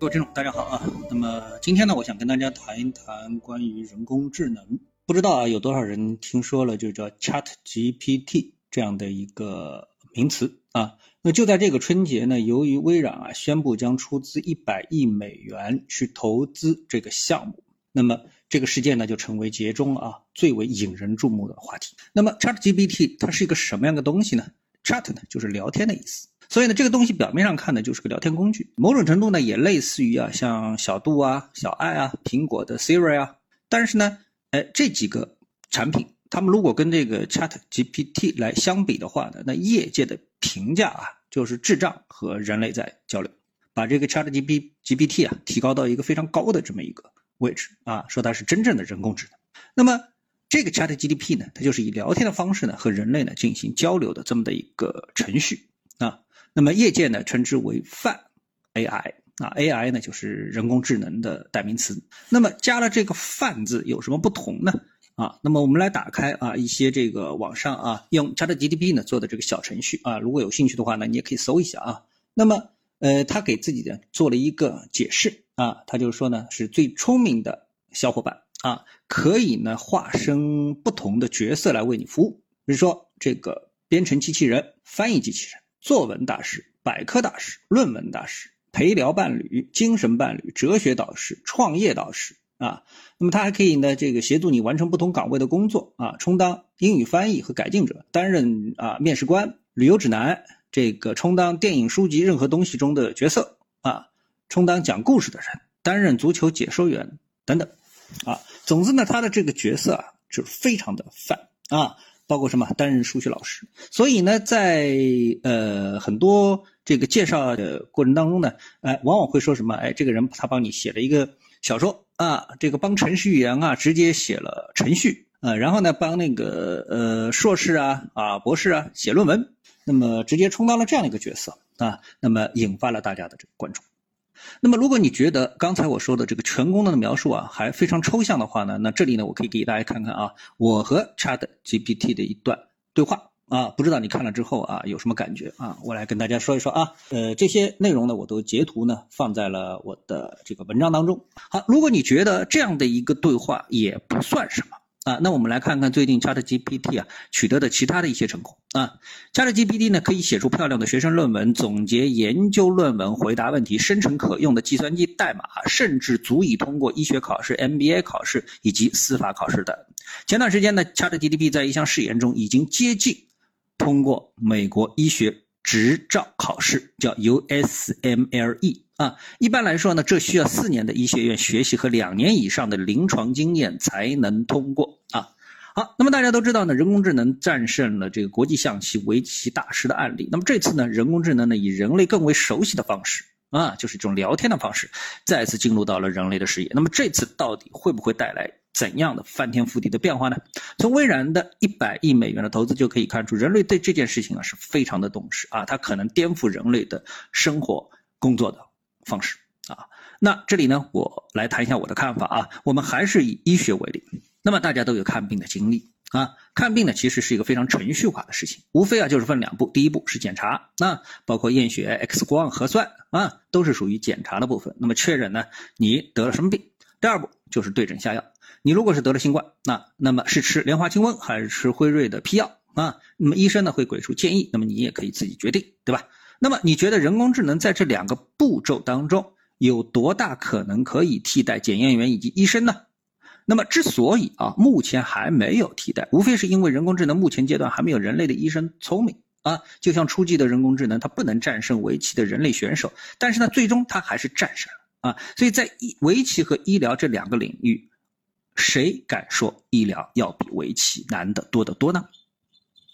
各位听众，大家好啊。那么今天呢，我想跟大家谈一谈关于人工智能。不知道啊，有多少人听说了就叫 Chat GPT 这样的一个名词啊？那就在这个春节呢，由于微软啊宣布将出资一百亿美元去投资这个项目，那么这个事件呢就成为节中啊最为引人注目的话题。那么 Chat GPT 它是一个什么样的东西呢？Chat 呢就是聊天的意思。所以呢，这个东西表面上看呢，就是个聊天工具，某种程度呢，也类似于啊，像小度啊、小爱啊、苹果的 Siri 啊。但是呢，哎，这几个产品，他们如果跟这个 Chat GPT 来相比的话呢，那业界的评价啊，就是智障和人类在交流，把这个 Chat GPT GPT 啊提高到一个非常高的这么一个位置啊，说它是真正的人工智能。那么这个 Chat GPT 呢，它就是以聊天的方式呢和人类呢进行交流的这么的一个程序。那么业界呢称之为泛 AI 啊，AI 呢就是人工智能的代名词。那么加了这个泛字有什么不同呢？啊，那么我们来打开啊一些这个网上啊用 ChatGPT 呢做的这个小程序啊，如果有兴趣的话呢，你也可以搜一下啊。那么呃，他给自己的做了一个解释啊，他就是说呢是最聪明的小伙伴啊，可以呢化身不同的角色来为你服务，比如说这个编程机器人、翻译机器人。作文大师、百科大师、论文大师、陪聊伴侣、精神伴侣、哲学导师、创业导师啊，那么他还可以呢，这个协助你完成不同岗位的工作啊，充当英语翻译和改进者，担任啊面试官、旅游指南，这个充当电影、书籍任何东西中的角色啊，充当讲故事的人，担任足球解说员等等啊。总之呢，他的这个角色啊，就是非常的泛啊。包括什么？担任数学老师，所以呢，在呃很多这个介绍的过程当中呢，哎，往往会说什么？哎，这个人他帮你写了一个小说啊，这个帮程序员啊直接写了程序啊，然后呢帮那个呃硕士啊啊博士啊写论文，那么直接充当了这样的一个角色啊，那么引发了大家的这个关注。那么，如果你觉得刚才我说的这个全功能的描述啊，还非常抽象的话呢，那这里呢，我可以给大家看看啊，我和 Chat GPT 的一段对话啊，不知道你看了之后啊，有什么感觉啊？我来跟大家说一说啊，呃，这些内容呢，我都截图呢放在了我的这个文章当中。好，如果你觉得这样的一个对话也不算什么。啊，那我们来看看最近 ChatGPT 啊取得的其他的一些成果啊。ChatGPT 呢可以写出漂亮的学生论文，总结研究论文，回答问题，生成可用的计算机代码，甚至足以通过医学考试、MBA 考试以及司法考试的。前段时间呢，ChatGPT 在一项试验中已经接近通过美国医学执照考试，叫 USMLE。啊，一般来说呢，这需要四年的医学院学习和两年以上的临床经验才能通过啊。好，那么大家都知道呢，人工智能战胜了这个国际象棋、围棋大师的案例。那么这次呢，人工智能呢以人类更为熟悉的方式啊，就是这种聊天的方式，再次进入到了人类的视野。那么这次到底会不会带来怎样的翻天覆地的变化呢？从微软的一百亿美元的投资就可以看出，人类对这件事情啊是非常的重视啊，它可能颠覆人类的生活、工作的。方式啊，那这里呢，我来谈一下我的看法啊。我们还是以医学为例，那么大家都有看病的经历啊。看病呢，其实是一个非常程序化的事情，无非啊就是分两步，第一步是检查，那包括验血、X 光、核酸啊，都是属于检查的部分。那么确认呢，你得了什么病？第二步就是对症下药。你如果是得了新冠，那那么是吃莲花清瘟还是吃辉瑞的批药啊？那么医生呢会给出建议，那么你也可以自己决定，对吧？那么你觉得人工智能在这两个步骤当中有多大可能可以替代检验员以及医生呢？那么之所以啊目前还没有替代，无非是因为人工智能目前阶段还没有人类的医生聪明啊。就像初级的人工智能，它不能战胜围棋的人类选手，但是呢，最终它还是战胜了啊。所以在医围棋和医疗这两个领域，谁敢说医疗要比围棋难得多得多呢？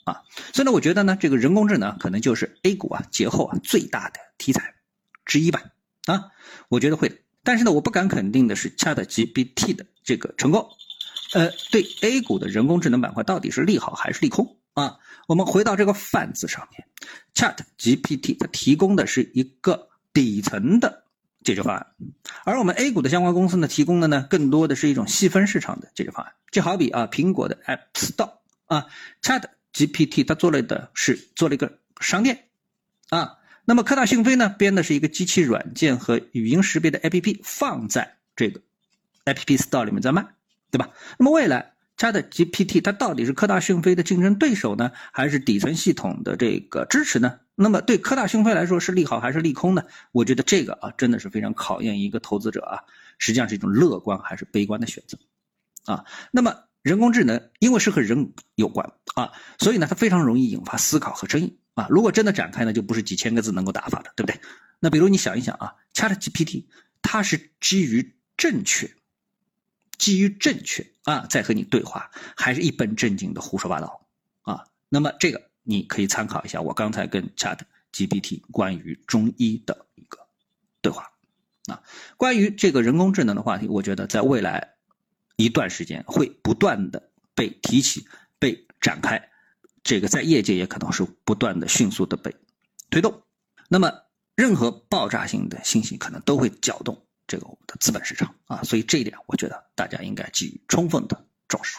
啊，所以呢，我觉得呢，这个人工智能可能就是 A 股啊节后啊最大的题材之一吧。啊，我觉得会。但是呢，我不敢肯定的是 ChatGPT 的这个成功，呃，对 A 股的人工智能板块到底是利好还是利空啊？我们回到这个泛字上面，ChatGPT 它提供的是一个底层的解决方案，而我们 A 股的相关公司呢，提供的呢更多的是一种细分市场的解决方案。就好比啊，苹果的 App Store 啊，Chat。GPT 它做了的是做了一个商店，啊，那么科大讯飞呢，编的是一个机器软件和语音识别的 APP，放在这个 App Store 里面在卖，对吧？那么未来 ChatGPT 它到底是科大讯飞的竞争对手呢，还是底层系统的这个支持呢？那么对科大讯飞来说是利好还是利空呢？我觉得这个啊，真的是非常考验一个投资者啊，实际上是一种乐观还是悲观的选择啊。那么人工智能因为是和人有关啊，所以呢，它非常容易引发思考和争议啊。如果真的展开呢，就不是几千个字能够打发的，对不对？那比如你想一想啊，ChatGPT 它是基于正确。基于正确啊，在和你对话，还是一本正经的胡说八道啊？那么这个你可以参考一下我刚才跟 Chat GPT 关于中医的一个对话啊。关于这个人工智能的话题，我觉得在未来一段时间会不断的被提起、被展开，这个在业界也可能是不断的迅速的被推动。那么任何爆炸性的信息可能都会搅动。这个我们的资本市场啊，所以这一点我觉得大家应该给予充分的重视。